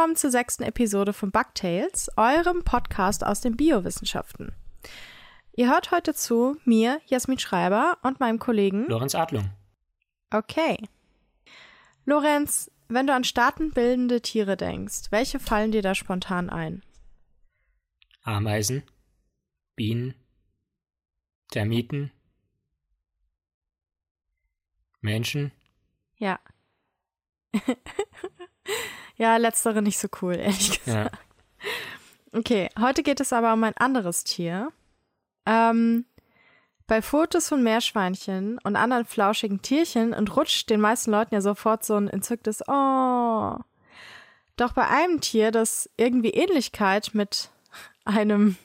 Willkommen zur sechsten Episode von Bugtails, eurem Podcast aus den Biowissenschaften. Ihr hört heute zu mir, Jasmin Schreiber, und meinem Kollegen Lorenz Adlung. Okay. Lorenz, wenn du an staatenbildende Tiere denkst, welche fallen dir da spontan ein? Ameisen, Bienen, Termiten, Menschen. Ja. ja, letztere nicht so cool, ehrlich gesagt. Ja. Okay, heute geht es aber um ein anderes Tier. Ähm, bei Fotos von Meerschweinchen und anderen flauschigen Tierchen entrutscht den meisten Leuten ja sofort so ein entzücktes Oh. Doch bei einem Tier, das irgendwie Ähnlichkeit mit einem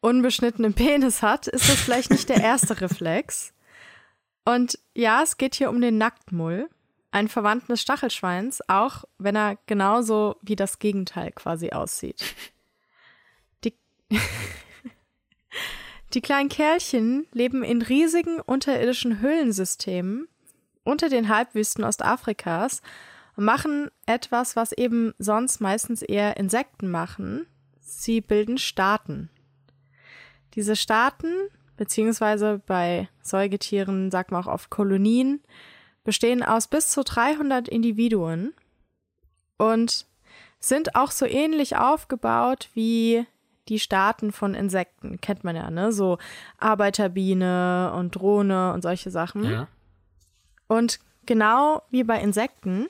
unbeschnittenen Penis hat, ist das vielleicht nicht der erste Reflex. Und ja, es geht hier um den Nacktmull ein Verwandten des Stachelschweins, auch wenn er genauso wie das Gegenteil quasi aussieht. Die, die kleinen Kerlchen leben in riesigen unterirdischen Höhlensystemen unter den Halbwüsten Ostafrikas und machen etwas, was eben sonst meistens eher Insekten machen. Sie bilden Staaten. Diese Staaten, beziehungsweise bei Säugetieren sagt man auch oft Kolonien, bestehen aus bis zu 300 Individuen und sind auch so ähnlich aufgebaut wie die Staaten von Insekten. Kennt man ja, ne? So Arbeiterbiene und Drohne und solche Sachen. Ja. Und genau wie bei Insekten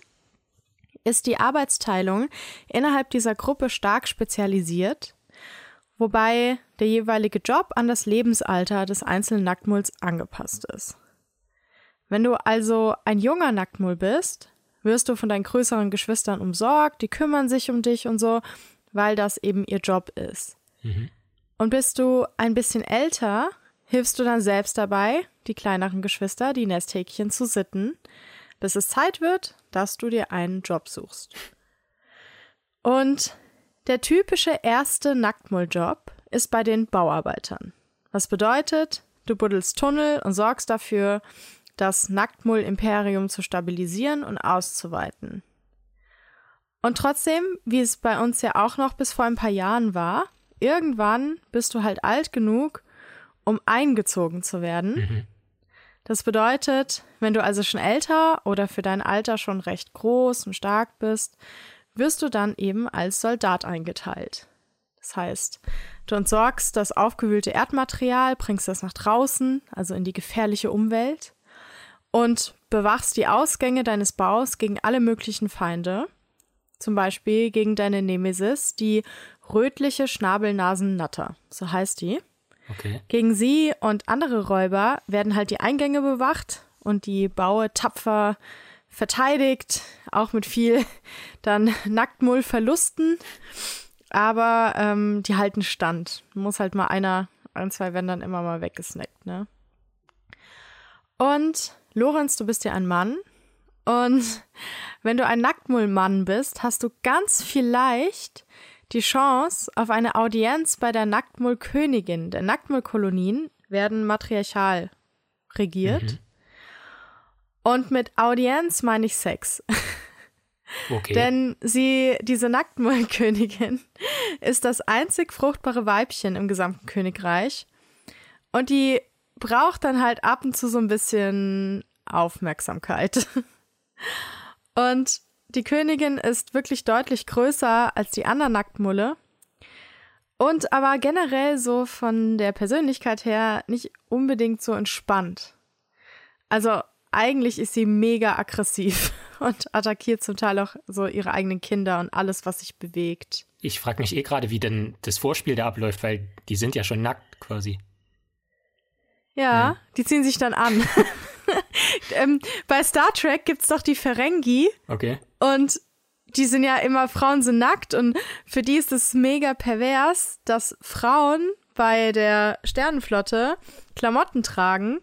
ist die Arbeitsteilung innerhalb dieser Gruppe stark spezialisiert, wobei der jeweilige Job an das Lebensalter des einzelnen Nacktmulls angepasst ist. Wenn du also ein junger Nacktmull bist, wirst du von deinen größeren Geschwistern umsorgt, die kümmern sich um dich und so, weil das eben ihr Job ist. Mhm. Und bist du ein bisschen älter, hilfst du dann selbst dabei, die kleineren Geschwister, die Nesthäkchen zu sitten, bis es Zeit wird, dass du dir einen Job suchst. Und der typische erste Nacktmulljob ist bei den Bauarbeitern. Was bedeutet, du buddelst Tunnel und sorgst dafür, das Nacktmull-Imperium zu stabilisieren und auszuweiten. Und trotzdem, wie es bei uns ja auch noch bis vor ein paar Jahren war, irgendwann bist du halt alt genug, um eingezogen zu werden. Mhm. Das bedeutet, wenn du also schon älter oder für dein Alter schon recht groß und stark bist, wirst du dann eben als Soldat eingeteilt. Das heißt, du entsorgst das aufgewühlte Erdmaterial, bringst das nach draußen, also in die gefährliche Umwelt und bewachst die Ausgänge deines Baus gegen alle möglichen Feinde. Zum Beispiel gegen deine Nemesis, die rötliche Schnabelnasennatter. So heißt die. Okay. Gegen sie und andere Räuber werden halt die Eingänge bewacht und die Baue tapfer verteidigt, auch mit viel dann Nacktmullverlusten. Aber ähm, die halten stand. Muss halt mal einer, ein, zwei werden dann immer mal weggesnackt, ne? Und Lorenz, du bist ja ein Mann. Und wenn du ein Nacktmullmann bist, hast du ganz vielleicht die Chance auf eine Audienz bei der Nacktmullkönigin. Der Nacktmullkolonien werden matriarchal regiert. Mhm. Und mit Audienz meine ich Sex. Okay. Denn sie, diese Nacktmullkönigin, ist das einzig fruchtbare Weibchen im gesamten Königreich. Und die braucht dann halt ab und zu so ein bisschen Aufmerksamkeit. Und die Königin ist wirklich deutlich größer als die anderen Nacktmulle. Und aber generell so von der Persönlichkeit her nicht unbedingt so entspannt. Also eigentlich ist sie mega aggressiv und attackiert zum Teil auch so ihre eigenen Kinder und alles, was sich bewegt. Ich frage mich eh gerade, wie denn das Vorspiel da abläuft, weil die sind ja schon nackt quasi. Ja, Ja. die ziehen sich dann an. ähm, bei Star Trek gibt's doch die Ferengi Okay. und die sind ja immer, Frauen sind nackt und für die ist es mega pervers, dass Frauen bei der Sternenflotte Klamotten tragen.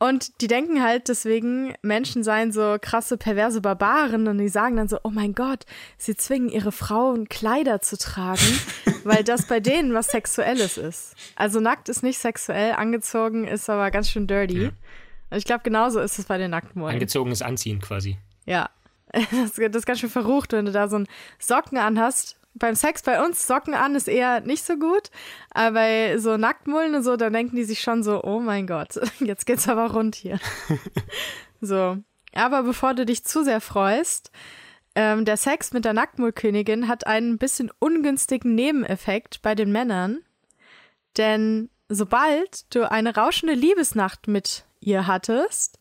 Und die denken halt deswegen, Menschen seien so krasse, perverse Barbaren und die sagen dann so, oh mein Gott, sie zwingen ihre Frauen Kleider zu tragen, weil das bei denen was Sexuelles ist. Also nackt ist nicht sexuell, angezogen ist aber ganz schön dirty. Ja. Und ich glaube, genauso ist es bei den Nacktmullen. Angezogenes Anziehen quasi. Ja. Das, das ist ganz schön verrucht, wenn du da so einen Socken anhast. Beim Sex bei uns, Socken an ist eher nicht so gut. Aber bei so Nacktmullen und so, da denken die sich schon so, oh mein Gott, jetzt geht's aber rund hier. so. Aber bevor du dich zu sehr freust, ähm, der Sex mit der Nacktmullkönigin hat einen bisschen ungünstigen Nebeneffekt bei den Männern. Denn sobald du eine rauschende Liebesnacht mit ihr hattest,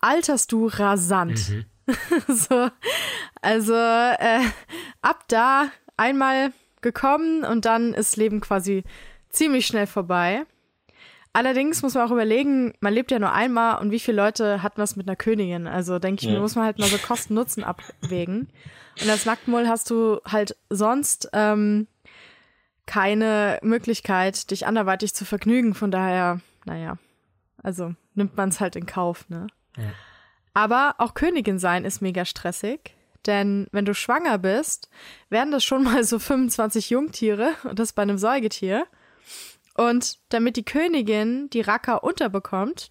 alterst du rasant. Mhm. so, also äh, ab da einmal gekommen und dann ist Leben quasi ziemlich schnell vorbei. Allerdings muss man auch überlegen, man lebt ja nur einmal und wie viele Leute hat was mit einer Königin? Also denke ich ja. mir, muss man halt mal so Kosten-Nutzen abwägen. Und als Nacktmull hast du halt sonst ähm, keine Möglichkeit, dich anderweitig zu vergnügen. Von daher, naja, also nimmt man es halt in Kauf, ne? Ja. Aber auch Königin sein ist mega stressig. Denn wenn du schwanger bist, werden das schon mal so 25 Jungtiere und das bei einem Säugetier. Und damit die Königin die Racker unterbekommt,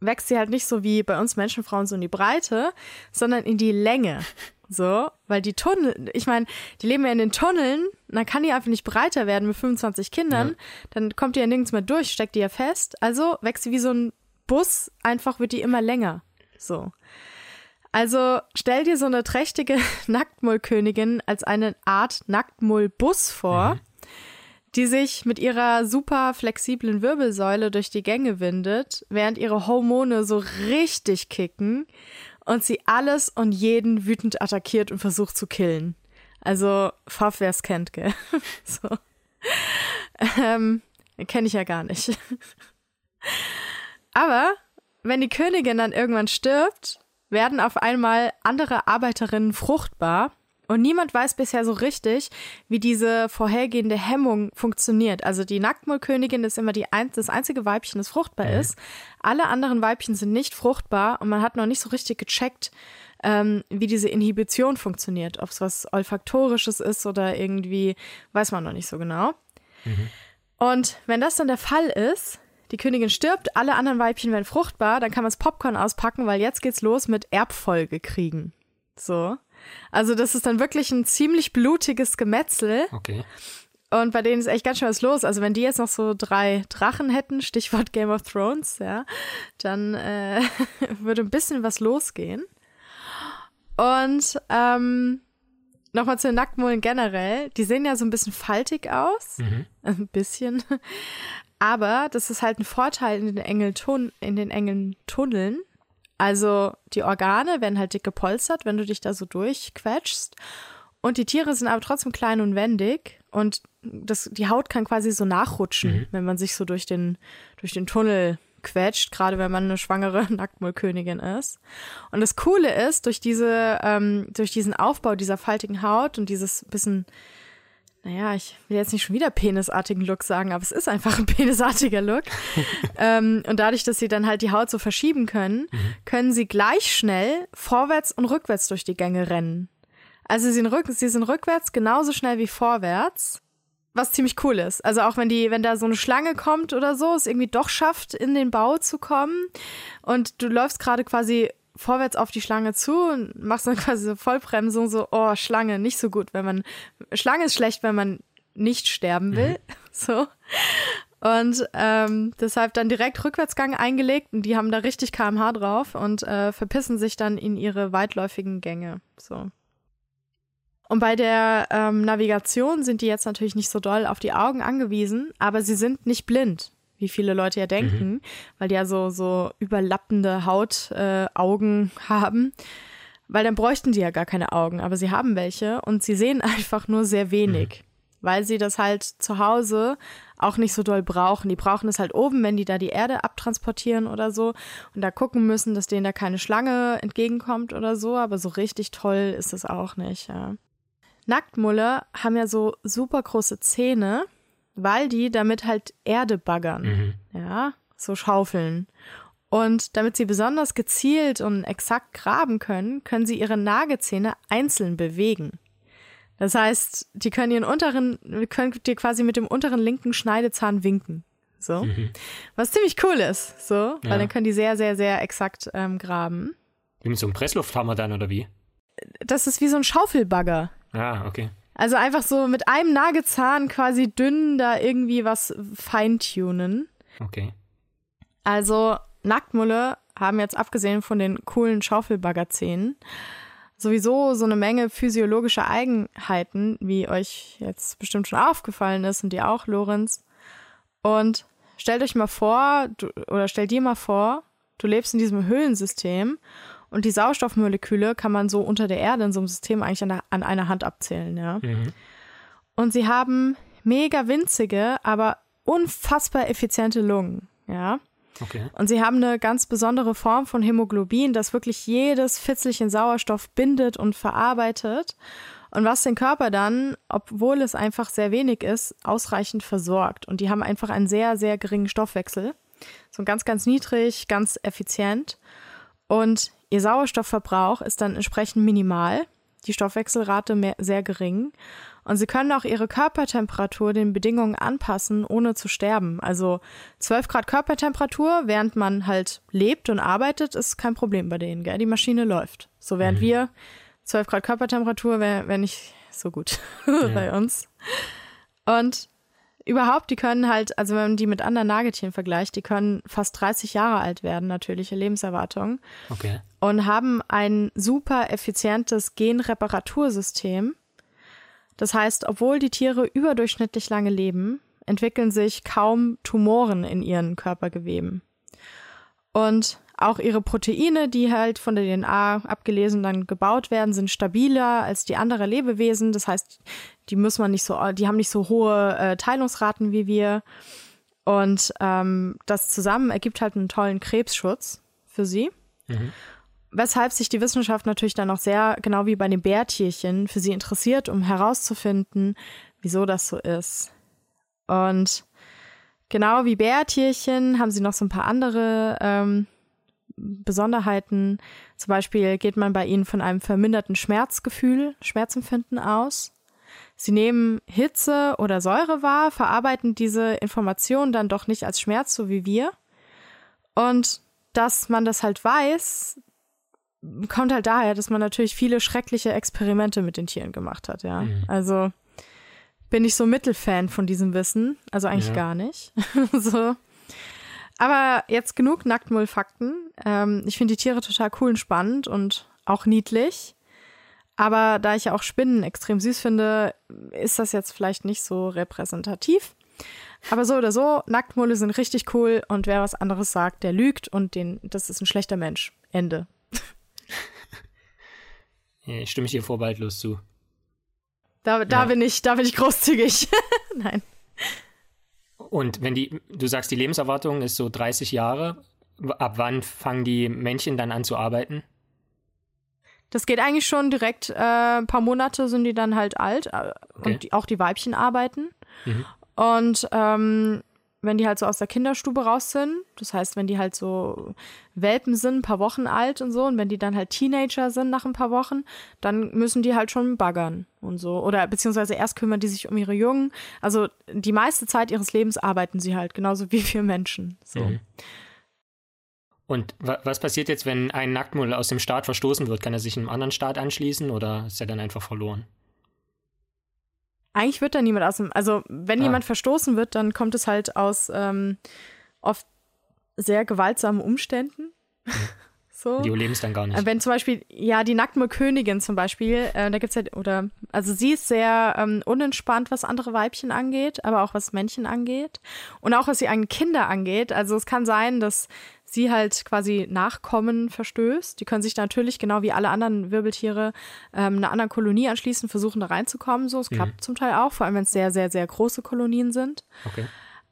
wächst sie halt nicht so wie bei uns Menschenfrauen so in die Breite, sondern in die Länge. So, weil die Tunnel, ich meine, die leben ja in den Tunneln, dann kann die einfach nicht breiter werden mit 25 Kindern, ja. dann kommt die ja nirgends mehr durch, steckt die ja fest. Also wächst sie wie so ein Bus, einfach wird die immer länger. So. Also stell dir so eine trächtige Nacktmullkönigin als eine Art Nacktmullbus vor. Mhm die sich mit ihrer super flexiblen Wirbelsäule durch die Gänge windet, während ihre Hormone so richtig kicken und sie alles und jeden wütend attackiert und versucht zu killen. Also, Pfaff, wer es kennt, gell? so. Ähm, kenne ich ja gar nicht. Aber wenn die Königin dann irgendwann stirbt, werden auf einmal andere Arbeiterinnen fruchtbar und niemand weiß bisher so richtig, wie diese vorhergehende Hemmung funktioniert. Also die Nacktmullkönigin ist immer die ein das einzige Weibchen, das fruchtbar mhm. ist. Alle anderen Weibchen sind nicht fruchtbar und man hat noch nicht so richtig gecheckt, ähm, wie diese Inhibition funktioniert. Ob es was Olfaktorisches ist oder irgendwie, weiß man noch nicht so genau. Mhm. Und wenn das dann der Fall ist, die Königin stirbt, alle anderen Weibchen werden fruchtbar, dann kann man das Popcorn auspacken, weil jetzt geht's los mit Erbfolge kriegen. So. Also das ist dann wirklich ein ziemlich blutiges Gemetzel. Okay. Und bei denen ist echt ganz schön was los. Also wenn die jetzt noch so drei Drachen hätten, Stichwort Game of Thrones, ja, dann äh, würde ein bisschen was losgehen. Und ähm, nochmal zu den Nacktmullen generell. Die sehen ja so ein bisschen faltig aus. Mhm. Ein bisschen. Aber das ist halt ein Vorteil in den engen, in den engen Tunneln, also die Organe werden halt dick gepolstert, wenn du dich da so durchquetschst. Und die Tiere sind aber trotzdem klein und wendig und das, die Haut kann quasi so nachrutschen, mhm. wenn man sich so durch den, durch den Tunnel quetscht, gerade wenn man eine schwangere Nacktmullkönigin ist. Und das Coole ist, durch diese, ähm, durch diesen Aufbau dieser faltigen Haut und dieses bisschen naja, ich will jetzt nicht schon wieder penisartigen Look sagen, aber es ist einfach ein penisartiger Look. ähm, und dadurch, dass sie dann halt die Haut so verschieben können, mhm. können sie gleich schnell vorwärts und rückwärts durch die Gänge rennen. Also sie sind, rück sie sind rückwärts genauso schnell wie vorwärts. Was ziemlich cool ist. Also auch wenn die, wenn da so eine Schlange kommt oder so, es irgendwie doch schafft, in den Bau zu kommen und du läufst gerade quasi vorwärts auf die Schlange zu und machst dann quasi so Vollbremsung, so, oh, Schlange, nicht so gut, wenn man, Schlange ist schlecht, wenn man nicht sterben will, mhm. so. Und ähm, deshalb dann direkt Rückwärtsgang eingelegt und die haben da richtig kmh drauf und äh, verpissen sich dann in ihre weitläufigen Gänge, so. Und bei der ähm, Navigation sind die jetzt natürlich nicht so doll auf die Augen angewiesen, aber sie sind nicht blind wie viele Leute ja denken, mhm. weil die ja so, so überlappende Hautaugen äh, haben. Weil dann bräuchten die ja gar keine Augen, aber sie haben welche und sie sehen einfach nur sehr wenig, mhm. weil sie das halt zu Hause auch nicht so doll brauchen. Die brauchen es halt oben, wenn die da die Erde abtransportieren oder so und da gucken müssen, dass denen da keine Schlange entgegenkommt oder so, aber so richtig toll ist es auch nicht. Ja. Nacktmulle haben ja so super große Zähne weil die damit halt Erde baggern. Mhm. Ja, so schaufeln. Und damit sie besonders gezielt und exakt graben können, können sie ihre Nagezähne einzeln bewegen. Das heißt, die können ihren unteren, können dir quasi mit dem unteren linken Schneidezahn winken. So. Mhm. Was ziemlich cool ist, so, weil ja. dann können die sehr, sehr, sehr exakt ähm, graben. Wie mit so einem Presslufthammer dann, oder wie? das ist wie so ein Schaufelbagger. Ah, okay. Also einfach so mit einem Nagezahn quasi dünn da irgendwie was feintunen. Okay. Also Nacktmulle haben jetzt abgesehen von den coolen Schaufelbaggerzähnen sowieso so eine Menge physiologischer Eigenheiten, wie euch jetzt bestimmt schon aufgefallen ist und dir auch, Lorenz. Und stellt euch mal vor, du, oder stell dir mal vor, du lebst in diesem Höhlensystem und die Sauerstoffmoleküle kann man so unter der Erde in so einem System eigentlich an, der, an einer Hand abzählen, ja. Mhm. Und sie haben mega winzige, aber unfassbar effiziente Lungen, ja. Okay. Und sie haben eine ganz besondere Form von Hämoglobin, das wirklich jedes Fitzelchen Sauerstoff bindet und verarbeitet. Und was den Körper dann, obwohl es einfach sehr wenig ist, ausreichend versorgt. Und die haben einfach einen sehr, sehr geringen Stoffwechsel. So ganz, ganz niedrig, ganz effizient. Und ihr Sauerstoffverbrauch ist dann entsprechend minimal, die Stoffwechselrate mehr, sehr gering. Und sie können auch ihre Körpertemperatur den Bedingungen anpassen, ohne zu sterben. Also 12 Grad Körpertemperatur, während man halt lebt und arbeitet, ist kein Problem bei denen. Gell? Die Maschine läuft. So während Mhm. wir 12 Grad Körpertemperatur wäre wär nicht so gut bei uns. Und überhaupt, die können halt, also wenn man die mit anderen Nagetieren vergleicht, die können fast 30 Jahre alt werden, natürliche Lebenserwartung Okay. und haben ein super effizientes Genreparatursystem. Das heißt, obwohl die Tiere überdurchschnittlich lange leben, entwickeln sich kaum Tumoren in ihren Körpergeweben. Und auch ihre Proteine, die halt von der DNA abgelesen dann gebaut werden, sind stabiler als die anderer Lebewesen. Das heißt, die muss man nicht so, die haben nicht so hohe äh, Teilungsraten wie wir. Und ähm, das zusammen ergibt halt einen tollen Krebsschutz für sie. Mhm. Weshalb sich die Wissenschaft natürlich dann auch sehr, genau wie bei den Bärtierchen, für sie interessiert, um herauszufinden, wieso das so ist. Und genau wie Bärtierchen haben sie noch so ein paar andere ähm, Besonderheiten. Zum Beispiel geht man bei ihnen von einem verminderten Schmerzgefühl, Schmerzempfinden aus. Sie nehmen Hitze oder Säure wahr, verarbeiten diese Informationen dann doch nicht als Schmerz, so wie wir. Und dass man das halt weiß, kommt halt daher, dass man natürlich viele schreckliche Experimente mit den Tieren gemacht hat, ja. Mhm. Also bin ich so Mittelfan von diesem Wissen, also eigentlich Ja. gar nicht. so. Aber jetzt genug Nacktmull-Fakten. Ähm, ich finde die Tiere total cool und spannend und auch niedlich. Aber da ich ja auch Spinnen extrem süß finde, ist das jetzt vielleicht nicht so repräsentativ. Aber so oder so, Nacktmulle sind richtig cool und wer was anderes sagt, der lügt und den, das ist ein schlechter Mensch. Ende. Ja, stimme ich dir vorbehaltlos zu. Da, da Ja. bin ich, da bin ich großzügig. Nein. Und wenn die, du sagst, die Lebenserwartung ist so 30 Jahre, ab wann fangen die Männchen dann an zu arbeiten? Das geht eigentlich schon direkt, äh, ein paar Monate sind die dann halt alt äh, Okay. und die, auch die Weibchen arbeiten. Mhm. Und ähm, wenn die halt so aus der Kinderstube raus sind, das heißt, wenn die halt so Welpen sind, ein paar Wochen alt und so, und wenn die dann halt Teenager sind nach ein paar Wochen, dann müssen die halt schon baggern und so. Oder beziehungsweise erst kümmern die sich um ihre Jungen. Also die meiste Zeit ihres Lebens arbeiten sie halt, genauso wie wir Menschen. So. Mhm. Und wa was passiert jetzt, wenn ein Nacktmull aus dem Staat verstoßen wird? Kann er sich einem anderen Staat anschließen oder ist er dann einfach verloren? Eigentlich wird da niemand aus dem, also wenn Ah. jemand verstoßen wird, dann kommt es halt aus ähm, oft sehr gewaltsamen Umständen. so. Die überleben es dann gar nicht. Äh, Wenn zum Beispiel, ja, die Nacktmullkönigin zum Beispiel, äh, da gibt's ja, oder, also sie ist sehr ähm, unentspannt, was andere Weibchen angeht, aber auch was Männchen angeht. Und auch was die eigenen Kinder angeht. Also es kann sein, dass sie halt quasi Nachkommen verstößt. Die können sich natürlich, genau wie alle anderen Wirbeltiere, ähm, einer anderen Kolonie anschließen, versuchen da reinzukommen. So, es Mhm. klappt zum Teil auch, vor allem wenn es sehr, sehr, sehr große Kolonien sind. Okay.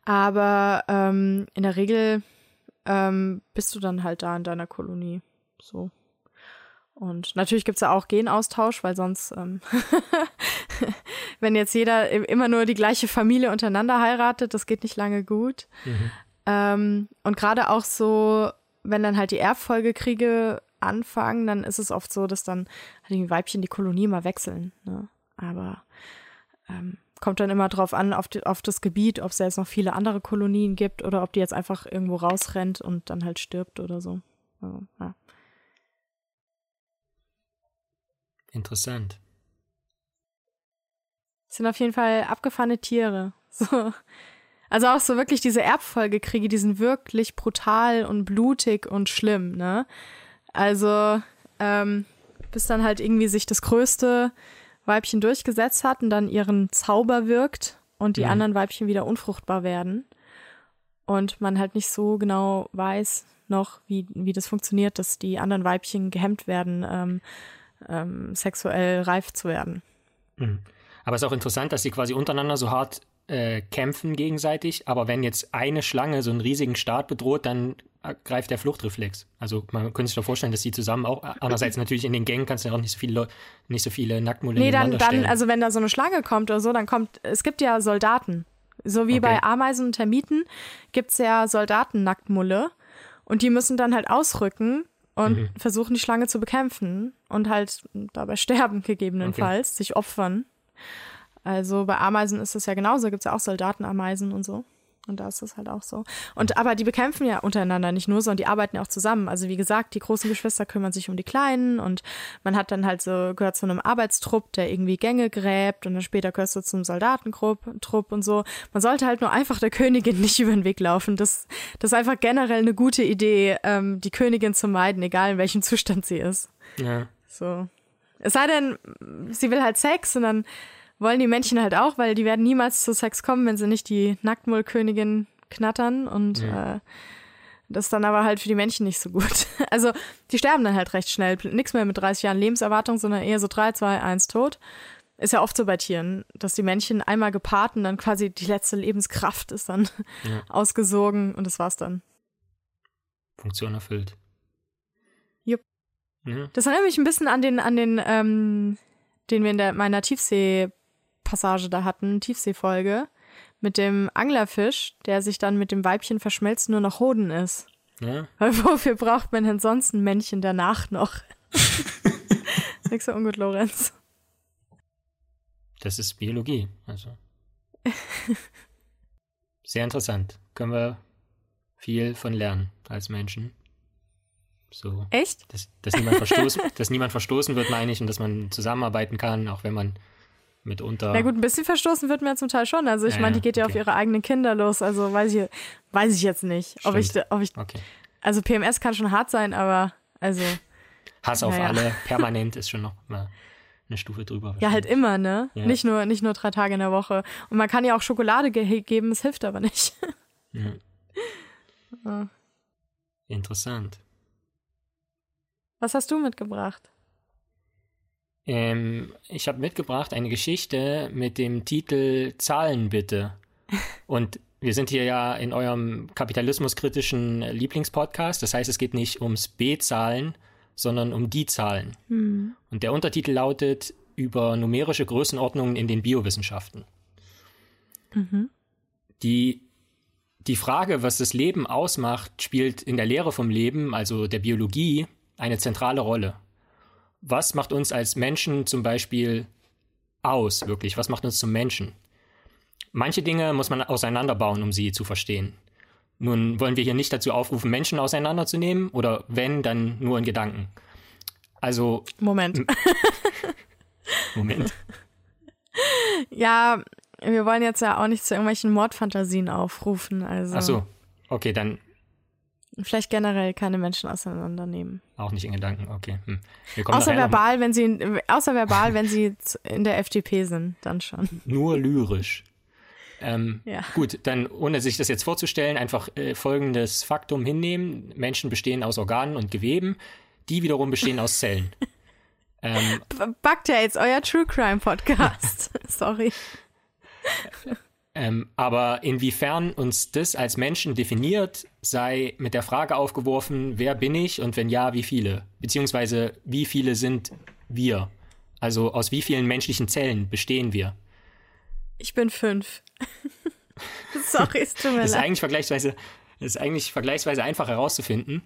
Aber ähm, in der Regel ähm, bist du dann halt da in deiner Kolonie. So. Und natürlich gibt's ja auch Genaustausch, weil sonst, ähm, wenn jetzt jeder immer nur die gleiche Familie untereinander heiratet, das geht nicht lange gut. Mhm. Ähm, und gerade auch so, wenn dann halt die Erbfolgekriege anfangen, dann ist es oft so, dass dann halt die Weibchen die Kolonie mal wechseln. Ne? Aber ähm, kommt dann immer drauf an, auf, die, auf das Gebiet, ob es jetzt noch viele andere Kolonien gibt oder ob die jetzt einfach irgendwo rausrennt und dann halt stirbt oder so. Also, ja. Interessant. Das sind auf jeden Fall abgefahrene Tiere. So. Also auch so wirklich diese Erbfolgekriege, die sind wirklich brutal und blutig und schlimm, ne? Also, ähm, bis dann halt irgendwie sich das größte Weibchen durchgesetzt hat und dann ihren Zauber wirkt und die mhm. anderen Weibchen wieder unfruchtbar werden. Und man halt nicht so genau weiß noch, wie, wie das funktioniert, dass die anderen Weibchen gehemmt werden, ähm, ähm, sexuell reif zu werden. Mhm. Aber es ist auch interessant, dass sie quasi untereinander so hart äh, kämpfen gegenseitig, aber wenn jetzt eine Schlange so einen riesigen Staat bedroht, dann greift der Fluchtreflex. Also man könnte sich doch vorstellen, dass die zusammen auch, andererseits natürlich in den Gängen kannst du ja auch nicht so viele, nicht so viele Nacktmulle Nee, dann, dann, also wenn da so eine Schlange kommt oder so, dann kommt, es gibt ja Soldaten. So wie okay. bei Ameisen und Termiten gibt es ja Soldaten-Nacktmulle und die müssen dann halt ausrücken und mhm. versuchen, die Schlange zu bekämpfen und halt dabei sterben gegebenenfalls, okay. sich opfern. Also bei Ameisen ist es ja genauso, gibt es ja auch Soldatenameisen und so. Und da ist das halt auch so. Und aber die bekämpfen ja untereinander nicht nur, sondern die arbeiten ja auch zusammen. Also wie gesagt, die großen Geschwister kümmern sich um die Kleinen und man hat dann halt so, gehört zu einem Arbeitstrupp, der irgendwie Gänge gräbt und dann später gehörst du zum Soldatentrupp Trupp und so. Man sollte halt nur einfach der Königin nicht über den Weg laufen. Das, das ist einfach generell eine gute Idee, ähm, die Königin zu meiden, egal in welchem Zustand sie ist. Ja. So. Es sei denn, sie will halt Sex und dann wollen die Männchen halt auch, weil die werden niemals zu Sex kommen, wenn sie nicht die Nacktmullkönigin knattern und ja. äh, das ist dann aber halt für die Männchen nicht so gut. Also die sterben dann halt recht schnell. Nichts mehr mit 30 Jahren Lebenserwartung, sondern eher so 3, 2, 1 tot. Ist ja oft so bei Tieren, dass die Männchen einmal gepaart und dann quasi die letzte Lebenskraft ist dann ja. ausgesogen und das war's dann. Funktion erfüllt. Jupp. Ja. Das erinnert mich ein bisschen an den, an den, ähm, den wir in der, meiner Tiefsee Passage da hatten, Tiefseefolge, mit dem Anglerfisch, der sich dann mit dem Weibchen verschmelzt nur noch Hoden ist. Ja. Weil wofür braucht man denn sonst ein Männchen danach noch? Nix so ungut, Lorenz. Das ist Biologie, also. Sehr interessant. Können wir viel von lernen als Menschen. So. Echt? Dass, dass, niemand verstoßen, dass niemand verstoßen wird, meine ich, und dass man zusammenarbeiten kann, auch wenn man mitunter. Na gut, ein bisschen verstoßen wird mir zum Teil schon. Also ich ja, meine, die geht ja okay. auf ihre eigenen Kinder los. Also weiß ich, weiß ich jetzt nicht, ob ich, ob ich. Okay. Also PMS kann schon hart sein, aber also. Hass auf ja. alle permanent ist schon noch mal eine Stufe drüber. Ja, halt immer, ne? Ja. Nicht nur, nicht nur drei Tage in der Woche. Und man kann ja auch Schokolade ge geben, es hilft aber nicht. Ja. Interessant. Was hast du mitgebracht? Ähm, ich habe mitgebracht eine Geschichte mit dem Titel Zahlen bitte. Und wir sind hier ja in eurem kapitalismuskritischen Lieblingspodcast. Das heißt, es geht nicht ums B-Zahlen, sondern um die Zahlen. Mhm. Und der Untertitel lautet über numerische Größenordnungen in den Biowissenschaften. Mhm. Die, die Frage, was das Leben ausmacht, spielt in der Lehre vom Leben, also der Biologie, eine zentrale Rolle was macht uns als Menschen zum Beispiel aus, wirklich? Was macht uns zum Menschen? Manche Dinge muss man auseinanderbauen, um sie zu verstehen. Nun wollen wir hier nicht dazu aufrufen, Menschen auseinanderzunehmen oder wenn, dann nur in Gedanken. Also. Moment. Moment. Ja, wir wollen jetzt ja auch nicht zu irgendwelchen Mordfantasien aufrufen. Also. Ach so. Okay, dann Vielleicht generell keine Menschen auseinandernehmen. Auch nicht in Gedanken, okay. Hm. Außer verbal, wenn sie, außer verbal, wenn sie in der FDP sind, dann schon. Nur lyrisch. Ähm, ja. Gut, dann ohne sich das jetzt vorzustellen, einfach äh, folgendes Faktum hinnehmen. Menschen bestehen aus Organen und Geweben, die wiederum bestehen aus Zellen. ähm, Backt ja jetzt euer True Crime Podcast. Sorry. Ähm, aber inwiefern uns das als Menschen definiert, sei mit der Frage aufgeworfen, wer bin ich und wenn ja, wie viele? Beziehungsweise wie viele sind wir? Also aus wie vielen menschlichen Zellen bestehen wir? Ich bin fünf. Sorry, es tut mir. Das ist eigentlich vergleichsweise, ist eigentlich vergleichsweise einfach herauszufinden.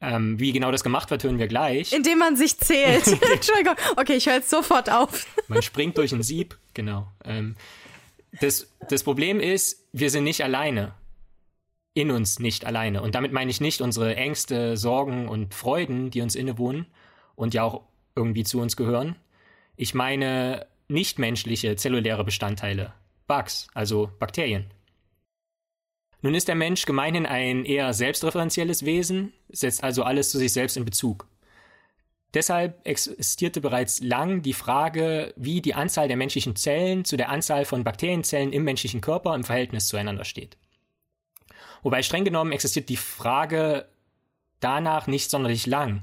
Ähm, wie genau das gemacht wird, hören wir gleich. Indem man sich zählt. Entschuldigung. Okay, ich höre jetzt sofort auf. man springt durch ein Sieb, genau. Ähm, das, das Problem ist, wir sind nicht alleine. In uns nicht alleine. Und damit meine ich nicht unsere Ängste, Sorgen und Freuden, die uns innewohnen und ja auch irgendwie zu uns gehören, Ich meine nichtmenschliche zelluläre Bestandteile, Bugs, also Bakterien. Nun ist der Mensch gemeinhin ein eher selbstreferenzielles Wesen, setzt also alles zu sich selbst in Bezug. Deshalb existierte bereits lang die Frage, wie die Anzahl der menschlichen Zellen zu der Anzahl von Bakterienzellen im menschlichen Körper im Verhältnis zueinander steht. Wobei streng genommen existiert die Frage danach nicht sonderlich lang.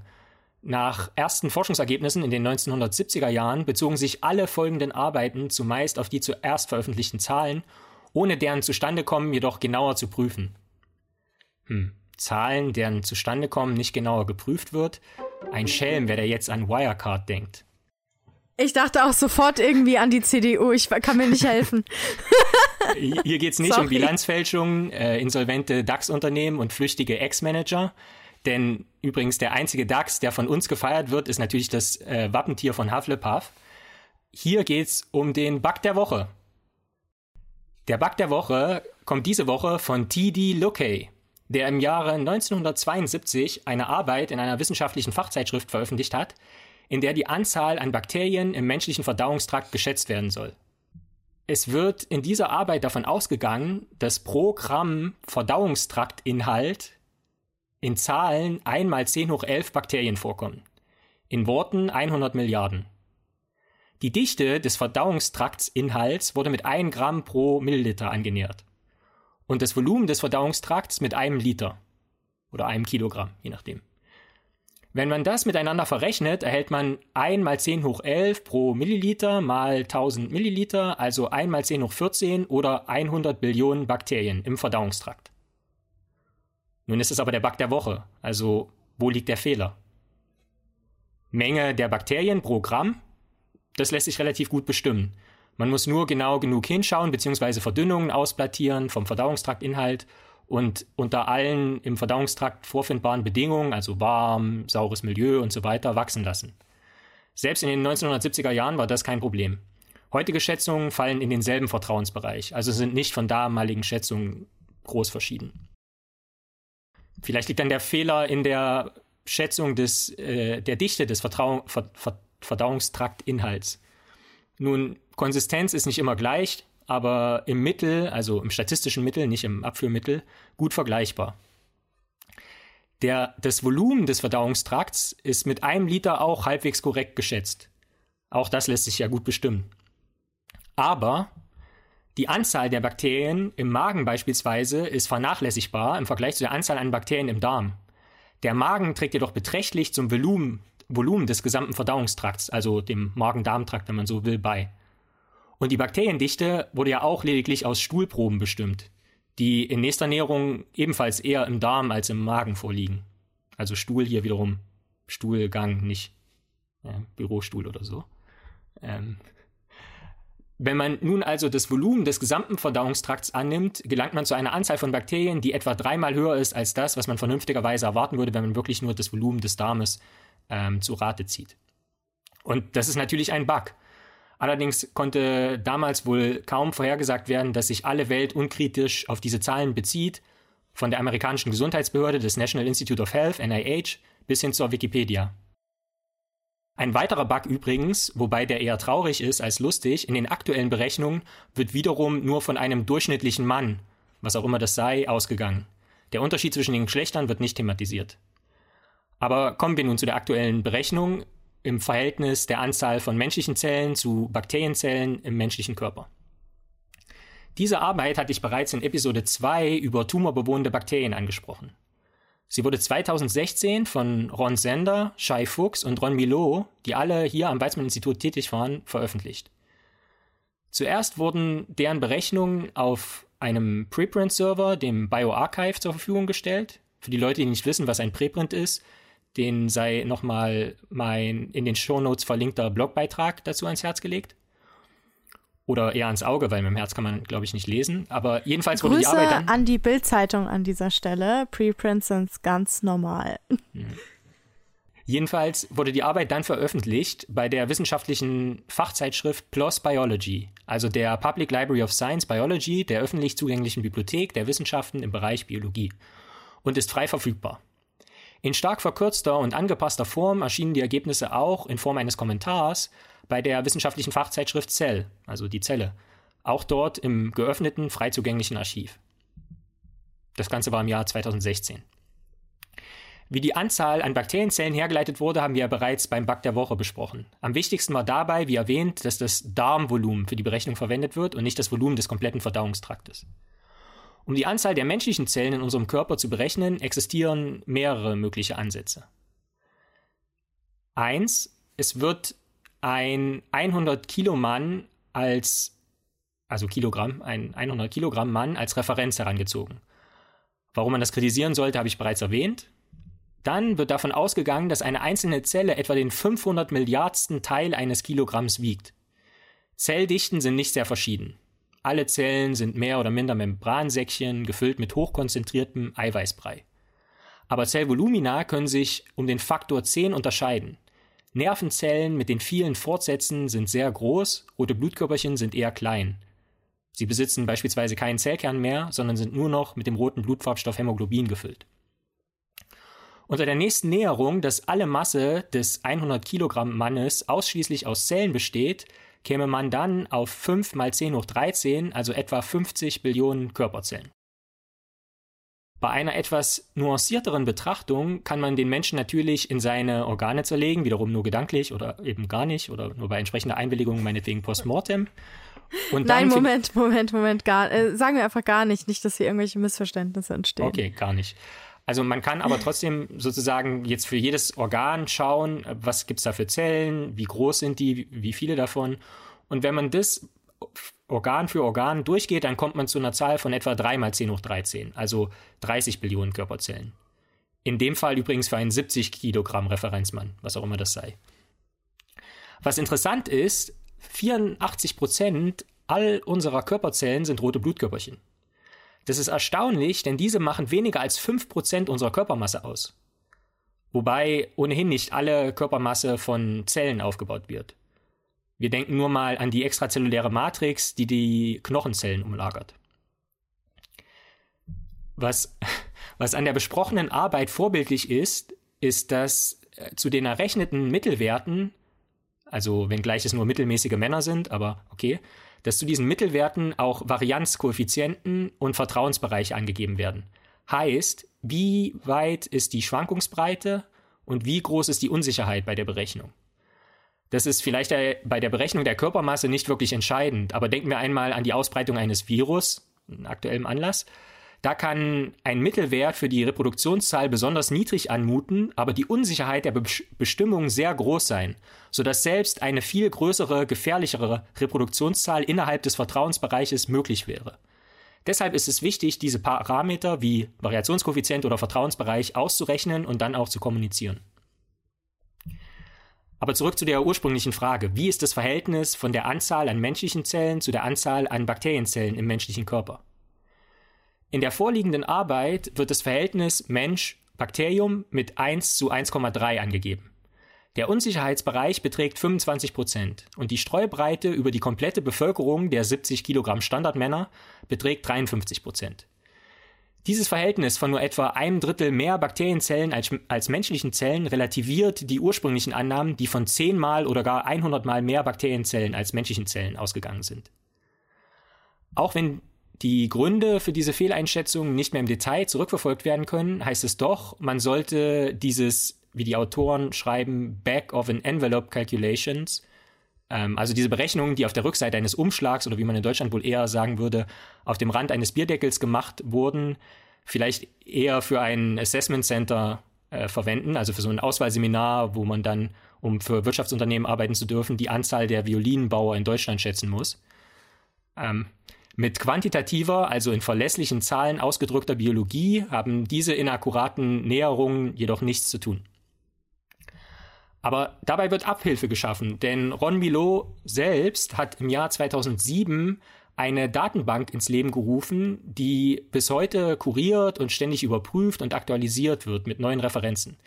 Nach ersten Forschungsergebnissen in den 1970er Jahren bezogen sich alle folgenden Arbeiten zumeist auf die zuerst veröffentlichten Zahlen, ohne deren Zustandekommen jedoch genauer zu prüfen. Hm, Zahlen, deren Zustandekommen nicht genauer geprüft wird? Ein Schelm, wer da jetzt an Wirecard denkt. Ich dachte auch sofort irgendwie an die CDU. Ich kann mir nicht helfen. Hier geht es nicht Sorry. um Bilanzfälschungen, äh, insolvente DAX-Unternehmen und flüchtige Ex-Manager. Denn übrigens der einzige DAX, der von uns gefeiert wird, ist natürlich das äh, Wappentier von Hufflepuff. Hier geht es um den Bug der Woche. Der Bug der Woche kommt diese Woche von T.D. Luckey, der im Jahre 1972 eine Arbeit in einer wissenschaftlichen Fachzeitschrift veröffentlicht hat, in der die Anzahl an Bakterien im menschlichen Verdauungstrakt geschätzt werden soll. Es wird in dieser Arbeit davon ausgegangen, dass pro Gramm Verdauungstraktinhalt in Zahlen 1 mal 10 hoch 11 Bakterien vorkommen. In Worten 100 Milliarden. Die Dichte des Verdauungstraktsinhalts wurde mit 1 Gramm pro Milliliter angenähert. Und das Volumen des Verdauungstrakts mit einem Liter. Oder einem Kilogramm, je nachdem. Wenn man das miteinander verrechnet, erhält man 1 mal 10 hoch 11 pro Milliliter mal 1000 Milliliter, also 1 mal 10 hoch 14 oder 100 Billionen Bakterien im Verdauungstrakt. Nun ist es aber der Bug der Woche, also wo liegt der Fehler? Menge der Bakterien pro Gramm, das lässt sich relativ gut bestimmen. Man muss nur genau genug hinschauen bzw. Verdünnungen ausplattieren vom Verdauungstraktinhalt und unter allen im Verdauungstrakt vorfindbaren Bedingungen, also warm, saures Milieu und so weiter, wachsen lassen. Selbst in den 1970er Jahren war das kein Problem. Heutige Schätzungen fallen in denselben Vertrauensbereich, also sind nicht von damaligen Schätzungen groß verschieden. Vielleicht liegt dann der Fehler in der Schätzung des, äh, der Dichte des Vertrau Ver Ver Verdauungstraktinhalts. Nun, Konsistenz ist nicht immer gleich, aber im Mittel, also im statistischen Mittel, nicht im Abführmittel, gut vergleichbar. Der, das Volumen des Verdauungstrakts ist mit einem Liter auch halbwegs korrekt geschätzt. Auch das lässt sich ja gut bestimmen. Aber die Anzahl der Bakterien im Magen beispielsweise ist vernachlässigbar im Vergleich zu der Anzahl an Bakterien im Darm. Der Magen trägt jedoch beträchtlich zum Volumen, Volumen des gesamten Verdauungstrakts, also dem Magen-Darm-Trakt, wenn man so will, bei. Und die Bakteriendichte wurde ja auch lediglich aus Stuhlproben bestimmt, die in nächster Näherung ebenfalls eher im Darm als im Magen vorliegen. Also Stuhl hier wiederum Stuhlgang, nicht ja, Bürostuhl oder so. Ähm, wenn man nun also das Volumen des gesamten Verdauungstrakts annimmt, gelangt man zu einer Anzahl von Bakterien, die etwa dreimal höher ist als das, was man vernünftigerweise erwarten würde, wenn man wirklich nur das Volumen des Darmes ähm, zu Rate zieht. Und das ist natürlich ein Bug. Allerdings konnte damals wohl kaum vorhergesagt werden, dass sich alle Welt unkritisch auf diese Zahlen bezieht, von der amerikanischen Gesundheitsbehörde des National Institute of Health, NIH, bis hin zur Wikipedia. Ein weiterer Bug übrigens, wobei der eher traurig ist als lustig, in den aktuellen Berechnungen wird wiederum nur von einem durchschnittlichen Mann, was auch immer das sei, ausgegangen. Der Unterschied zwischen den Geschlechtern wird nicht thematisiert. Aber kommen wir nun zu der aktuellen Berechnung im Verhältnis der Anzahl von menschlichen Zellen zu Bakterienzellen im menschlichen Körper. Diese Arbeit hatte ich bereits in Episode 2 über tumorbewohnende Bakterien angesprochen. Sie wurde 2016 von Ron Sender, Shai Fuchs und Ron Milot, die alle hier am Weizmann-Institut tätig waren, veröffentlicht. Zuerst wurden deren Berechnungen auf einem Preprint-Server, dem BioArchive, zur Verfügung gestellt. Für die Leute, die nicht wissen, was ein Preprint ist, den sei nochmal mein in den Shownotes verlinkter Blogbeitrag dazu ans Herz gelegt. Oder eher ans Auge, weil mit dem Herz kann man, glaube ich, nicht lesen. Aber jedenfalls wurde Grüße die Arbeit dann. an die Bildzeitung an dieser Stelle. Preprints sind ganz normal. Mhm. Jedenfalls wurde die Arbeit dann veröffentlicht bei der wissenschaftlichen Fachzeitschrift PLOS Biology, also der Public Library of Science Biology, der öffentlich zugänglichen Bibliothek der Wissenschaften im Bereich Biologie, und ist frei verfügbar. In stark verkürzter und angepasster Form erschienen die Ergebnisse auch in Form eines Kommentars bei der wissenschaftlichen Fachzeitschrift Cell, also die Zelle, auch dort im geöffneten, frei zugänglichen Archiv. Das Ganze war im Jahr 2016. Wie die Anzahl an Bakterienzellen hergeleitet wurde, haben wir ja bereits beim Bug der Woche besprochen. Am wichtigsten war dabei, wie erwähnt, dass das Darmvolumen für die Berechnung verwendet wird und nicht das Volumen des kompletten Verdauungstraktes. Um die Anzahl der menschlichen Zellen in unserem Körper zu berechnen, existieren mehrere mögliche Ansätze. Eins, es wird ein 100 Kilo Mann als, also Kilogramm, ein 100 Kilogramm Mann als Referenz herangezogen. Warum man das kritisieren sollte, habe ich bereits erwähnt. Dann wird davon ausgegangen, dass eine einzelne Zelle etwa den 500 Milliardsten Teil eines Kilogramms wiegt. Zelldichten sind nicht sehr verschieden. Alle Zellen sind mehr oder minder Membransäckchen, gefüllt mit hochkonzentriertem Eiweißbrei. Aber Zellvolumina können sich um den Faktor 10 unterscheiden. Nervenzellen mit den vielen Fortsätzen sind sehr groß, rote Blutkörperchen sind eher klein. Sie besitzen beispielsweise keinen Zellkern mehr, sondern sind nur noch mit dem roten Blutfarbstoff Hämoglobin gefüllt. Unter der nächsten Näherung, dass alle Masse des 100 Kilogramm Mannes ausschließlich aus Zellen besteht, käme man dann auf 5 mal 10 hoch 13, also etwa 50 Billionen Körperzellen. Bei einer etwas nuancierteren Betrachtung kann man den Menschen natürlich in seine Organe zerlegen, wiederum nur gedanklich oder eben gar nicht oder nur bei entsprechender Einwilligung, meinetwegen postmortem. Und Nein, Moment, Moment, Moment, gar, äh, sagen wir einfach gar nicht, nicht, dass hier irgendwelche Missverständnisse entstehen. Okay, gar nicht. Also man kann aber trotzdem sozusagen jetzt für jedes Organ schauen, was gibt es da für Zellen, wie groß sind die, wie viele davon. Und wenn man das Organ für Organ durchgeht, dann kommt man zu einer Zahl von etwa 3 mal 10 hoch 13, also 30 Billionen Körperzellen. In dem Fall übrigens für einen 70 Kilogramm Referenzmann, was auch immer das sei. Was interessant ist, 84 Prozent all unserer Körperzellen sind rote Blutkörperchen. Das ist erstaunlich, denn diese machen weniger als 5% unserer Körpermasse aus. Wobei ohnehin nicht alle Körpermasse von Zellen aufgebaut wird. Wir denken nur mal an die extrazelluläre Matrix, die die Knochenzellen umlagert. Was, was an der besprochenen Arbeit vorbildlich ist, ist, dass äh, zu den errechneten Mittelwerten, also wenngleich es nur mittelmäßige Männer sind, aber okay, dass zu diesen Mittelwerten auch Varianzkoeffizienten und Vertrauensbereiche angegeben werden. Heißt, wie weit ist die Schwankungsbreite und wie groß ist die Unsicherheit bei der Berechnung? Das ist vielleicht bei der Berechnung der Körpermasse nicht wirklich entscheidend, aber denken wir einmal an die Ausbreitung eines Virus, aktuellem Anlass. Da kann ein Mittelwert für die Reproduktionszahl besonders niedrig anmuten, aber die Unsicherheit der Be Bestimmung sehr groß sein, sodass selbst eine viel größere, gefährlichere Reproduktionszahl innerhalb des Vertrauensbereiches möglich wäre. Deshalb ist es wichtig, diese Parameter wie Variationskoeffizient oder Vertrauensbereich auszurechnen und dann auch zu kommunizieren. Aber zurück zu der ursprünglichen Frage. Wie ist das Verhältnis von der Anzahl an menschlichen Zellen zu der Anzahl an Bakterienzellen im menschlichen Körper? In der vorliegenden Arbeit wird das Verhältnis Mensch-Bakterium mit 1 zu 1,3 angegeben. Der Unsicherheitsbereich beträgt 25 Prozent und die Streubreite über die komplette Bevölkerung der 70 Kilogramm Standardmänner beträgt 53 Prozent. Dieses Verhältnis von nur etwa einem Drittel mehr Bakterienzellen als, als menschlichen Zellen relativiert die ursprünglichen Annahmen, die von zehnmal oder gar 100 mal mehr Bakterienzellen als menschlichen Zellen ausgegangen sind. Auch wenn die Gründe für diese Fehleinschätzung nicht mehr im Detail zurückverfolgt werden können, heißt es doch, man sollte dieses, wie die Autoren schreiben, Back of an Envelope Calculations, ähm, also diese Berechnungen, die auf der Rückseite eines Umschlags oder wie man in Deutschland wohl eher sagen würde, auf dem Rand eines Bierdeckels gemacht wurden, vielleicht eher für ein Assessment Center äh, verwenden, also für so ein Auswahlseminar, wo man dann, um für Wirtschaftsunternehmen arbeiten zu dürfen, die Anzahl der Violinbauer in Deutschland schätzen muss. Ähm, mit quantitativer, also in verlässlichen Zahlen ausgedrückter Biologie haben diese inakkuraten Näherungen jedoch nichts zu tun. Aber dabei wird Abhilfe geschaffen, denn Ron Milot selbst hat im Jahr 2007 eine Datenbank ins Leben gerufen, die bis heute kuriert und ständig überprüft und aktualisiert wird mit neuen Referenzen.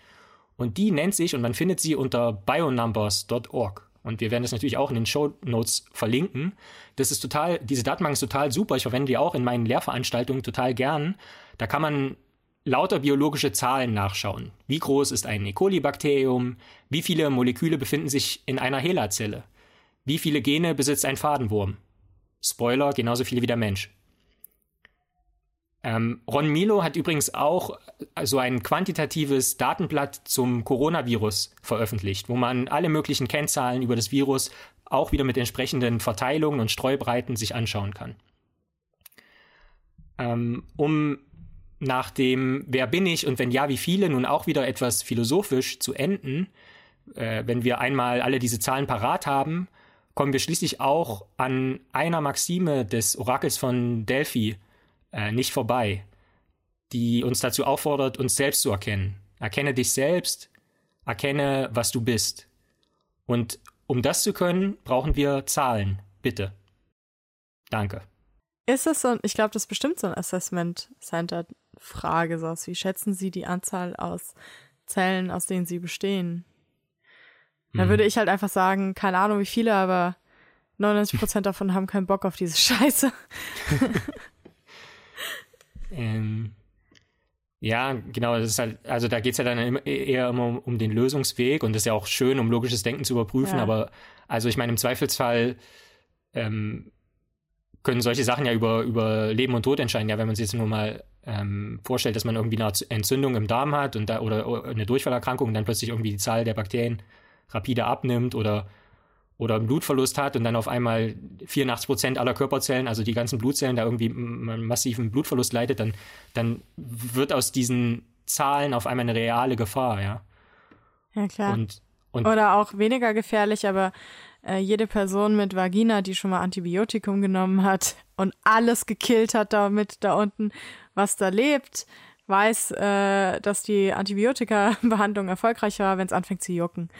Und die nennt sich, und man findet sie unter bionumbers.org. Und wir werden das natürlich auch in den Show Notes verlinken. Das ist total, diese Datenbank ist total super. Ich verwende die auch in meinen Lehrveranstaltungen total gern. Da kann man lauter biologische Zahlen nachschauen. Wie groß ist ein E. coli-Bakterium? Wie viele Moleküle befinden sich in einer HeLa-Zelle? Wie viele Gene besitzt ein Fadenwurm? Spoiler, genauso viele wie der Mensch. Ähm, Ron Milo hat übrigens auch so ein quantitatives Datenblatt zum Coronavirus veröffentlicht, wo man alle möglichen Kennzahlen über das Virus auch wieder mit entsprechenden Verteilungen und Streubreiten sich anschauen kann. Ähm, um nach dem Wer bin ich und wenn ja, wie viele nun auch wieder etwas philosophisch zu enden, äh, wenn wir einmal alle diese Zahlen parat haben, kommen wir schließlich auch an einer Maxime des Orakels von Delphi äh, nicht vorbei, die uns dazu auffordert, uns selbst zu erkennen. Erkenne dich selbst, erkenne, was du bist. Und um das zu können, brauchen wir Zahlen. Bitte. Danke. Ist es so, ich glaube, das ist bestimmt so ein Assessment-Center-Frage, so wie schätzen Sie die Anzahl aus Zellen, aus denen Sie bestehen? Dann hm. würde ich halt einfach sagen, keine Ahnung wie viele, aber 99% davon haben keinen Bock auf diese Scheiße. ähm, ja, genau, das ist halt, also da geht es ja dann eher immer um, um, den Lösungsweg und das ist ja auch schön, um logisches Denken zu überprüfen, ja. aber also ich meine, im Zweifelsfall ähm, können solche Sachen ja über, über Leben und Tod entscheiden. Ja, wenn man sich jetzt nur mal ähm, vorstellt, dass man irgendwie eine Entzündung im Darm hat und da, oder eine Durchfallerkrankung und dann plötzlich irgendwie die Zahl der Bakterien rapide abnimmt oder oder einen Blutverlust hat und dann auf einmal 84 Prozent aller Körperzellen, also die ganzen Blutzellen, da irgendwie einen massiven Blutverlust leidet, dann, dann wird aus diesen Zahlen auf einmal eine reale Gefahr, ja. Ja, klar. Und, und Oder auch weniger gefährlich, aber äh, jede Person mit Vagina, die schon mal Antibiotikum genommen hat und alles gekillt hat damit da unten, was da lebt, weiß, äh, dass die Antibiotika-Behandlung erfolgreich war, wenn es anfängt zu jucken.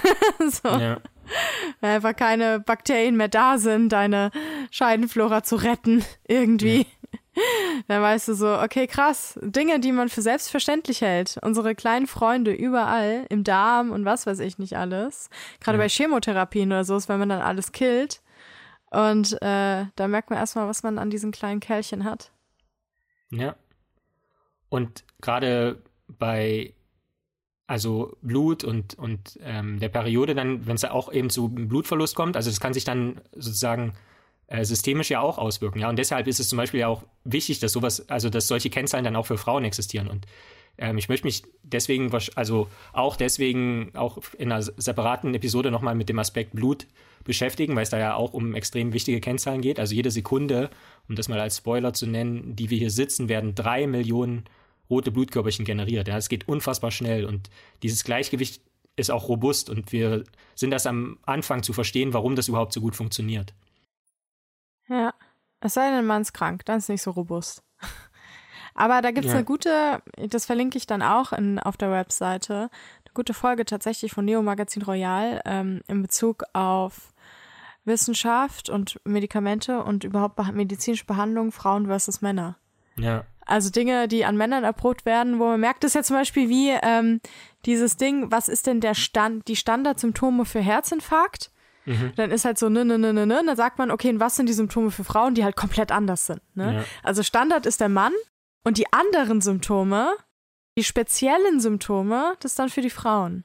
so. Ja. Weil einfach keine Bakterien mehr da sind, deine Scheidenflora zu retten, irgendwie. Ja. Dann weißt du so, okay, krass, Dinge, die man für selbstverständlich hält. Unsere kleinen Freunde überall, im Darm und was weiß ich nicht alles. Gerade ja. bei Chemotherapien oder so ist, wenn man dann alles killt. Und äh, da merkt man erstmal, was man an diesen kleinen Kerlchen hat. Ja. Und gerade bei also Blut und, und ähm, der Periode dann, wenn es auch eben zu Blutverlust kommt, also das kann sich dann sozusagen äh, systemisch ja auch auswirken, ja. Und deshalb ist es zum Beispiel ja auch wichtig, dass sowas, also dass solche Kennzahlen dann auch für Frauen existieren. Und ähm, ich möchte mich deswegen, also auch deswegen auch in einer separaten Episode nochmal mit dem Aspekt Blut beschäftigen, weil es da ja auch um extrem wichtige Kennzahlen geht. Also jede Sekunde, um das mal als Spoiler zu nennen, die wir hier sitzen, werden drei Millionen rote Blutkörperchen generiert. Ja, es geht unfassbar schnell und dieses Gleichgewicht ist auch robust und wir sind das am Anfang zu verstehen, warum das überhaupt so gut funktioniert. Ja, es sei denn, man ist krank, dann ist es nicht so robust. Aber da gibt es ja. eine gute, das verlinke ich dann auch in, auf der Webseite, eine gute Folge tatsächlich von Neo Magazin Royal ähm, in Bezug auf Wissenschaft und Medikamente und überhaupt medizinische Behandlung Frauen versus Männer. Ja. Also Dinge, die an Männern erprobt werden, wo man merkt, das ist ja zum Beispiel wie ähm, dieses Ding, was ist denn der Stand, die Standardsymptome für Herzinfarkt? Mhm. Dann ist halt so, ne, ne, ne, ne, ne, dann sagt man, okay, und was sind die Symptome für Frauen, die halt komplett anders sind. Ne? Ja. Also Standard ist der Mann und die anderen Symptome, die speziellen Symptome, das ist dann für die Frauen.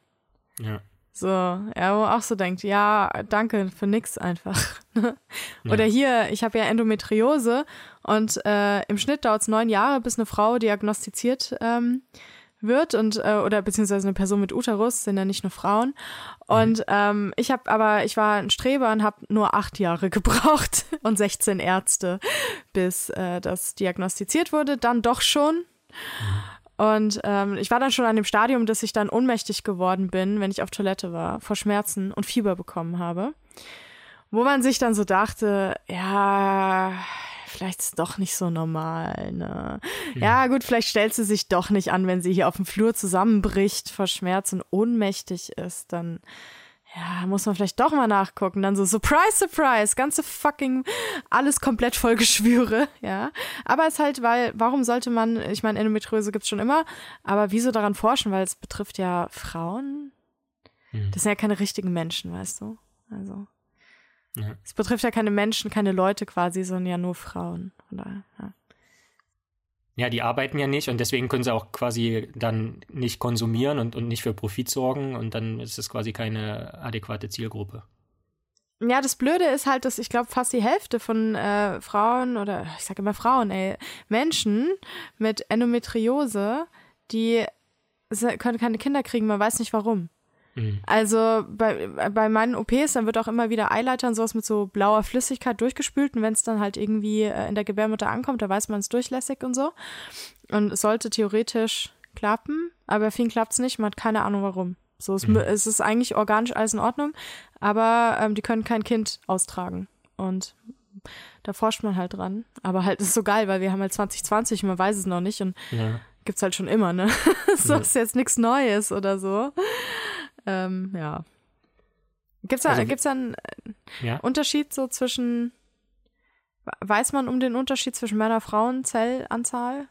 Ja. So, ja, wo auch so denkt, ja, danke für nix einfach. Oder hier, ich habe ja Endometriose und äh, im Schnitt dauert es neun Jahre, bis eine Frau diagnostiziert ähm, wird und äh, oder beziehungsweise eine Person mit Uterus sind ja nicht nur Frauen und mhm. ähm, ich habe aber ich war ein Streber und habe nur acht Jahre gebraucht und 16 Ärzte bis äh, das diagnostiziert wurde dann doch schon mhm. Und ähm, ich war dann schon an dem Stadium, dass ich dann ohnmächtig geworden bin, wenn ich auf Toilette war, vor Schmerzen und Fieber bekommen habe. Wo man sich dann so dachte, ja, vielleicht ist es doch nicht so normal, ne? Mhm. Ja, gut, vielleicht stellt sie sich doch nicht an, wenn sie hier auf dem Flur zusammenbricht vor Schmerzen und ohnmächtig ist, dann ja, muss man vielleicht doch mal nachgucken. Dann so, surprise, surprise, ganze fucking, alles komplett voll Geschwüre, ja. Aber es ist halt, weil, warum sollte man, ich meine, Endometriose gibt's schon immer, aber wieso daran forschen? Weil es betrifft ja Frauen. Mhm. Das sind ja keine richtigen Menschen, weißt du? Also. Ja. Es betrifft ja keine Menschen, keine Leute quasi, sondern ja nur Frauen. Von daher, ja. Ja, die arbeiten ja nicht und deswegen können sie auch quasi dann nicht konsumieren und, und nicht für Profit sorgen und dann ist es quasi keine adäquate Zielgruppe. Ja, das Blöde ist halt, dass ich glaube, fast die Hälfte von äh, Frauen oder ich sage immer Frauen, ey, Menschen mit Endometriose, die können keine Kinder kriegen, man weiß nicht warum. Mhm. Also bei, bei meinen OPs, dann wird auch immer wieder Eileiter und sowas mit so blauer Flüssigkeit durchgespült und wenn es dann halt irgendwie äh, in der Gebärmutter ankommt, da weiß man es durchlässig und so. Und es sollte theoretisch klappen, aber vielen klappt es nicht, man hat keine Ahnung warum. So, es, mhm. es ist eigentlich organisch alles in Ordnung, aber ähm, die können kein Kind austragen. Und da forscht man halt dran. Aber halt ist so geil, weil wir haben halt 2020 und man weiß es noch nicht und ja. gibt's halt schon immer, ne? so ja. ist jetzt nichts Neues oder so. Ähm, ja. Gibt's da, also, gibt's da einen äh, ja? Unterschied so zwischen, weiß man um den Unterschied zwischen Männer-Frauen-Zellanzahl?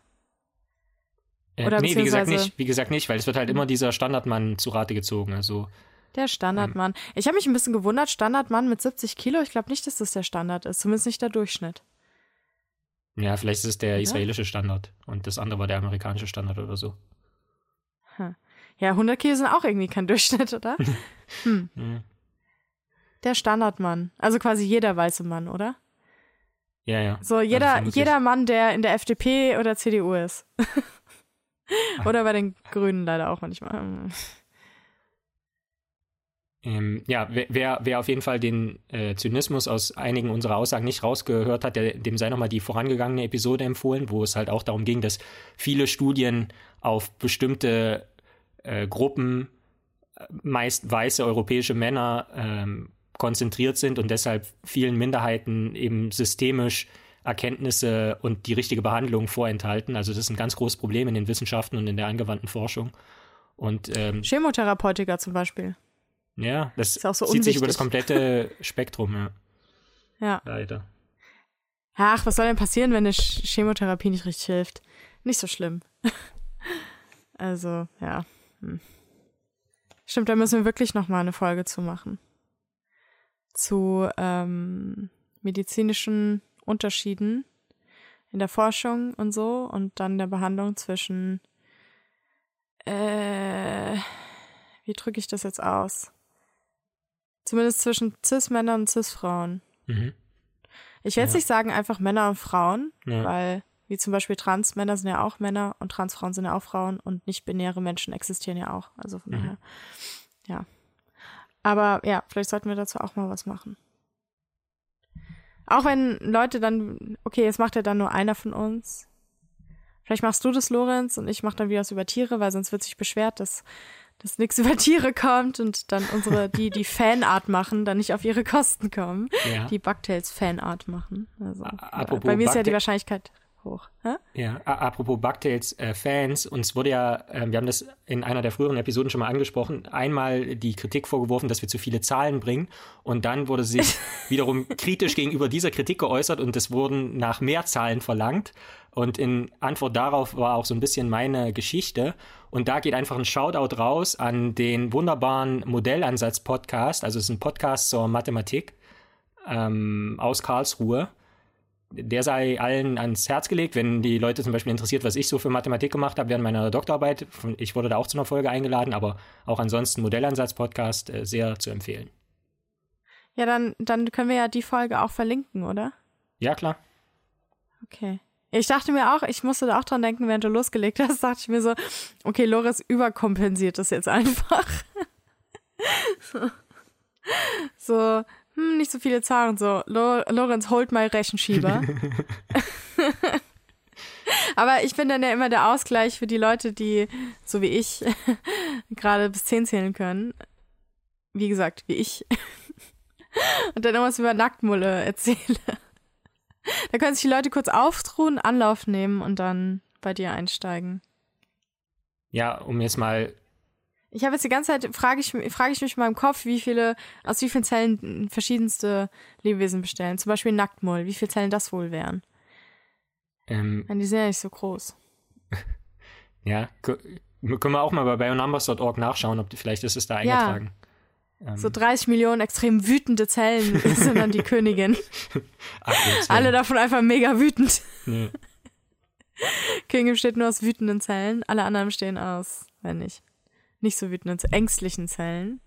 Äh, Oder nee, wie gesagt nicht, wie gesagt nicht, weil es wird halt immer dieser Standardmann zu Rate gezogen, also. Der Standardmann. Ähm, ich habe mich ein bisschen gewundert, Standardmann mit 70 Kilo, ich glaube nicht, dass das der Standard ist, zumindest nicht der Durchschnitt. Ja, vielleicht ist es der israelische Standard und das andere war der amerikanische Standard oder so. Hm. Ja, 100 Kilo sind auch irgendwie kein Durchschnitt, oder? Hm. Ja. Der Standardmann. Also quasi jeder weiße Mann, oder? Ja, ja. So, jeder, jeder Mann, der in der FDP oder CDU ist. oder bei den Grünen leider auch manchmal. Ähm, ja, wer, wer auf jeden Fall den äh, Zynismus aus einigen unserer Aussagen nicht rausgehört hat, der, dem sei nochmal die vorangegangene Episode empfohlen, wo es halt auch darum ging, dass viele Studien auf bestimmte äh, Gruppen, meist weiße europäische Männer, ähm, konzentriert sind und deshalb vielen Minderheiten eben systemisch Erkenntnisse und die richtige Behandlung vorenthalten. Also das ist ein ganz großes Problem in den Wissenschaften und in der angewandten Forschung. Und, ähm, Chemotherapeutiker zum Beispiel. Ja, das so zieht sich über das komplette Spektrum, ja. Ja. Leider. Ach, was soll denn passieren, wenn eine Chemotherapie nicht richtig hilft? Nicht so schlimm. also, ja. Hm. Stimmt, da müssen wir wirklich noch mal eine Folge zu machen. Zu ähm, medizinischen Unterschieden in der Forschung und so und dann der Behandlung zwischen äh, wie drücke ich das jetzt aus? Zumindest zwischen Cis-Männern und Cis-Frauen. Mhm. Ich will jetzt ja. nicht sagen einfach Männer und Frauen, ja. weil wie zum Beispiel Trans-Männer sind ja auch Männer und Transfrauen sind ja auch Frauen und nicht-binäre Menschen existieren ja auch. Also von mhm. daher, ja. Aber ja, vielleicht sollten wir dazu auch mal was machen. Auch wenn Leute dann, okay, jetzt macht ja dann nur einer von uns. Vielleicht machst du das, Lorenz, und ich mach dann wieder was über Tiere, weil sonst wird sich beschwert, dass, dass nichts über Tiere kommt und dann unsere, die, die Fanart machen, dann nicht auf ihre Kosten kommen. Ja. Die Bugtails Fanart machen. Also, bei mir ist ja die Wahrscheinlichkeit hoch. Hä? Ja, apropos Bugtails-Fans, äh, uns wurde ja, äh, wir haben das in einer der früheren Episoden schon mal angesprochen, einmal die Kritik vorgeworfen, dass wir zu viele Zahlen bringen und dann wurde sich wiederum kritisch gegenüber dieser Kritik geäußert und es wurden nach mehr Zahlen verlangt. Und in Antwort darauf war auch so ein bisschen meine Geschichte. Und da geht einfach ein Shoutout raus an den wunderbaren Modellansatz-Podcast. Also es ist ein Podcast zur Mathematik ähm, aus Karlsruhe der sei allen ans Herz gelegt, wenn die Leute zum Beispiel interessiert, was ich so für Mathematik gemacht habe während meiner Doktorarbeit. Ich wurde da auch zu einer Folge eingeladen, aber auch ansonsten Modellansatz-Podcast äh, sehr zu empfehlen. Ja, dann, dann können wir ja die Folge auch verlinken, oder? Ja, klar. Okay. Ich dachte mir auch, ich musste da auch dran denken, während du losgelegt hast, dachte ich mir so, okay, Loris überkompensiert das jetzt einfach. so. so, hm, nicht so viele Zahlen, so, Lorenz, holt mal Rechenschieber. Aber ich bin dann ja immer der Ausgleich für die Leute, die, so wie ich, gerade bis zehn zählen können. Wie gesagt, wie ich. Und dann irgendwas über Nacktmulle erzähle. Da können sich die Leute kurz aufruhen, Anlauf nehmen und dann bei dir einsteigen. Ja, um jetzt mal ich habe jetzt die ganze Zeit, frage ich, frage ich mich in meinem Kopf, wie viele, aus wie vielen Zellen verschiedenste Lebewesen bestellen. Zum Beispiel Nacktmull, wie viele Zellen das wohl wären. Ähm, die sind ja nicht so groß. ja, können wir auch mal bei bionumbers.org nachschauen, ob die, vielleicht ist es da eingetragen. Ja. Ähm. So 30 Millionen extrem wütende Zellen sind dann die Königin. Ach, Alle davon einfach mega wütend. Nee. Kingdom besteht nur aus wütenden Zellen, alle anderen bestehen aus, wenn nicht, nicht so wütenden, ängstlichen Zellen.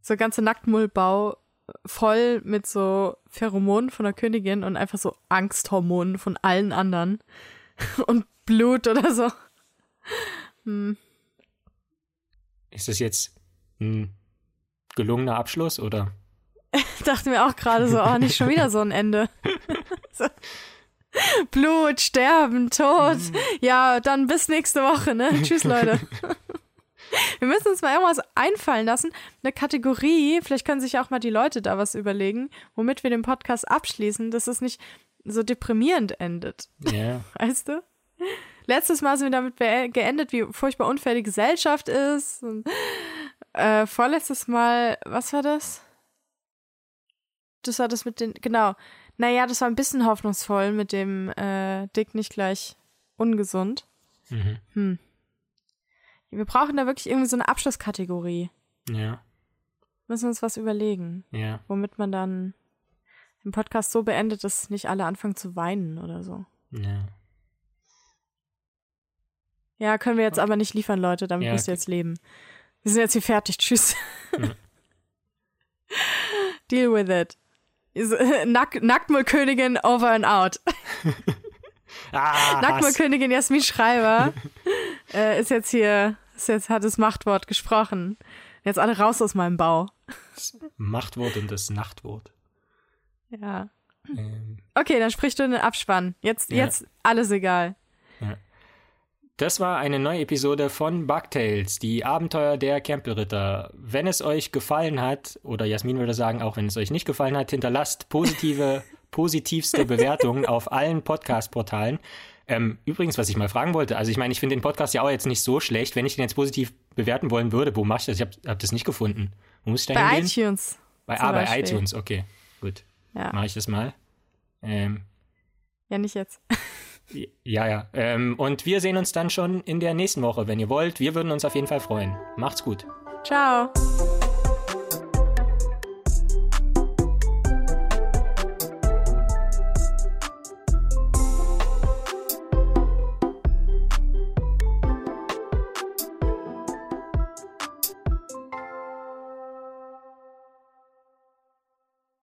So ganze Nacktmullbau voll mit so Pheromonen von der Königin und einfach so Angsthormonen von allen anderen. Und Blut oder so. Hm. Ist das jetzt ein gelungener Abschluss oder? Dachte mir auch gerade so, oh, nicht schon wieder so ein Ende. so. Blut, Sterben, Tod. Mhm. Ja, dann bis nächste Woche, ne? Tschüss, Leute. Wir müssen uns mal irgendwas einfallen lassen. Eine Kategorie, vielleicht können sich auch mal die Leute da was überlegen, womit wir den Podcast abschließen, dass es nicht so deprimierend endet. Ja. Weißt du? Letztes Mal sind wir damit geendet, wie furchtbar unfair die Gesellschaft ist. Und, äh, vorletztes Mal, was war das? Das war das mit den, genau. Naja, das war ein bisschen hoffnungsvoll mit dem äh, Dick nicht gleich ungesund. Mhm. Hm. Wir brauchen da wirklich irgendwie so eine Abschlusskategorie. Ja. Müssen wir uns was überlegen. Ja. Womit man dann den Podcast so beendet, dass nicht alle anfangen zu weinen oder so. Ja. Ja, können wir jetzt aber nicht liefern, Leute. Damit ja, müsst ihr jetzt leben. Wir sind jetzt hier fertig. Tschüss. Ja. Deal with it. Nack Nacktmullkönigin over and out. ah, Nacktmullkönigin Jasmin Schreiber äh, ist jetzt hier jetzt hat das Machtwort gesprochen. Jetzt alle raus aus meinem Bau. Das Machtwort und das Nachtwort. Ja. Ähm. Okay, dann sprichst du den Abspann. Jetzt, ja. jetzt alles egal. Ja. Das war eine neue Episode von Bugtails, die Abenteuer der Campbellritter. Wenn es euch gefallen hat, oder Jasmin würde sagen, auch wenn es euch nicht gefallen hat, hinterlasst positive, positivste Bewertungen auf allen Podcast-Portalen. Ähm, übrigens, was ich mal fragen wollte, also ich meine, ich finde den Podcast ja auch jetzt nicht so schlecht. Wenn ich den jetzt positiv bewerten wollen würde, wo mache ich das? Ich habe hab das nicht gefunden. Wo muss ich da bei hingehen? iTunes. Bei, ah, bei iTunes, okay. Gut. Ja. Mache ich das mal. Ähm, ja, nicht jetzt. ja, ja. Ähm, und wir sehen uns dann schon in der nächsten Woche, wenn ihr wollt. Wir würden uns auf jeden Fall freuen. Macht's gut. Ciao.